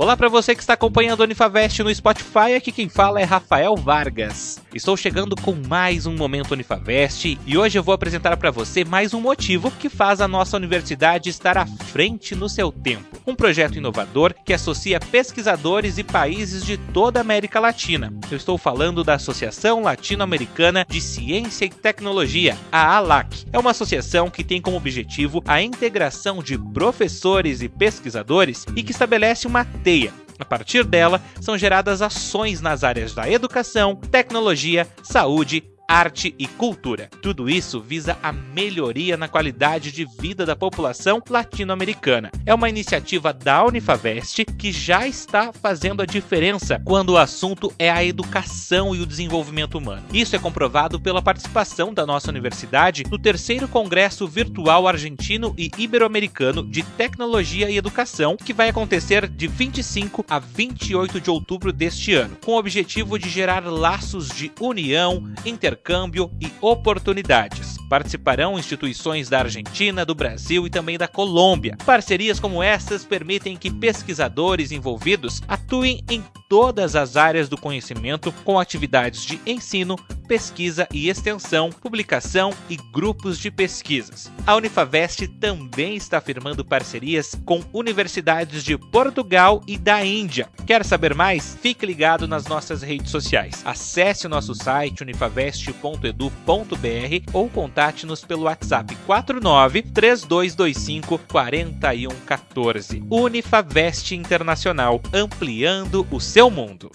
Olá para você que está acompanhando a Unifavest no Spotify, aqui quem fala é Rafael Vargas. Estou chegando com mais um Momento Unifavest e hoje eu vou apresentar para você mais um motivo que faz a nossa universidade estar à frente no seu tempo. Um projeto inovador que associa pesquisadores e países de toda a América Latina. Eu estou falando da Associação Latino-Americana de Ciência e Tecnologia, a ALAC. É uma associação que tem como objetivo a integração de professores e pesquisadores e que estabelece uma A partir dela, são geradas ações nas áreas da educação, tecnologia, saúde, arte e cultura. Tudo isso visa a melhoria na qualidade de vida da população latino-americana. É uma iniciativa da Unifavest que já está fazendo a diferença quando o assunto é a educação e o desenvolvimento humano. Isso é comprovado pela participação da nossa universidade no terceiro Congresso Virtual Argentino e Ibero-Americano de Tecnologia e Educação, que vai acontecer de 25 a 28 de outubro deste ano, com o objetivo de gerar laços de união, intercâmbio intercâmbio e oportunidades. Participarão instituições da Argentina, do Brasil e também da Colômbia. Parcerias como essas permitem que pesquisadores envolvidos atuem em todas as áreas do conhecimento com atividades de ensino, pesquisa e extensão, publicação e grupos de pesquisas. A Unifavest também está firmando parcerias com universidades de Portugal e da Índia. Quer saber mais? Fique ligado nas nossas redes sociais. Acesse o nosso site unifavest.edu.br ou contate-nos pelo WhatsApp 49 3225 4114. Unifavest Internacional, ampliando o seu mundo.